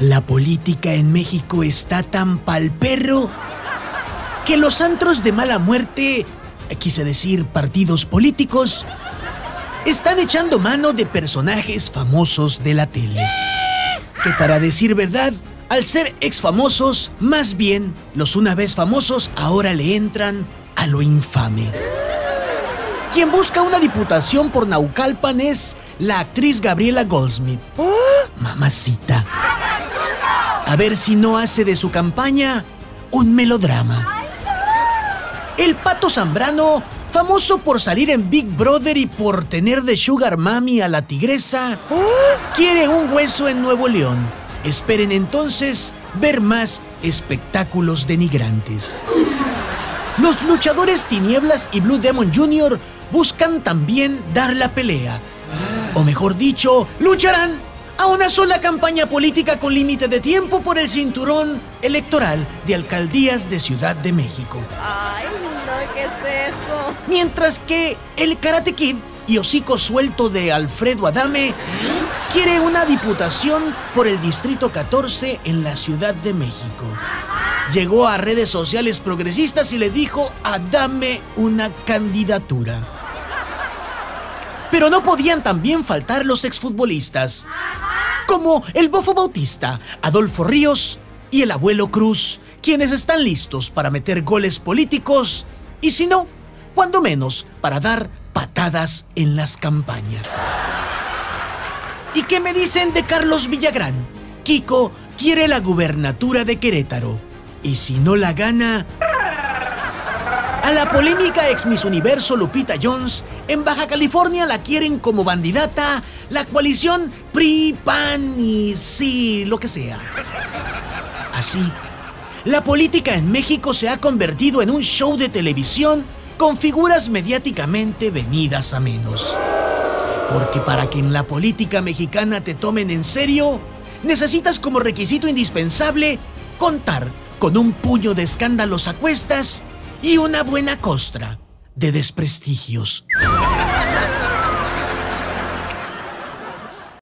La política en México está tan pal perro que los antros de mala muerte, quise decir partidos políticos, están echando mano de personajes famosos de la tele. Que para decir verdad, al ser ex famosos, más bien los una vez famosos ahora le entran a lo infame. Quien busca una diputación por Naucalpan es la actriz Gabriela Goldsmith. Mamacita. A ver si no hace de su campaña un melodrama. El pato Zambrano, famoso por salir en Big Brother y por tener de Sugar Mami a la tigresa, quiere un hueso en Nuevo León. Esperen entonces ver más espectáculos denigrantes. Los luchadores Tinieblas y Blue Demon Jr. buscan también dar la pelea. O mejor dicho, lucharán a una sola campaña política con límite de tiempo por el cinturón electoral de alcaldías de Ciudad de México. Ay, no, ¿qué es eso? Mientras que el Karate Kid y hocico suelto de Alfredo Adame quiere una diputación por el Distrito 14 en la Ciudad de México. Llegó a redes sociales progresistas y le dijo a Dame una candidatura. Pero no podían también faltar los exfutbolistas, como el Bofo Bautista, Adolfo Ríos y el abuelo Cruz, quienes están listos para meter goles políticos y si no, cuando menos para dar patadas en las campañas. ¿Y qué me dicen de Carlos Villagrán? Kiko quiere la gubernatura de Querétaro. Y si no la gana... A la polémica ex Miss Universo Lupita Jones, en Baja California la quieren como bandidata la coalición PRI, PAN y sí, lo que sea. Así, la política en México se ha convertido en un show de televisión con figuras mediáticamente venidas a menos. Porque para que en la política mexicana te tomen en serio, necesitas como requisito indispensable contar con un puño de escándalos a cuestas y una buena costra de desprestigios.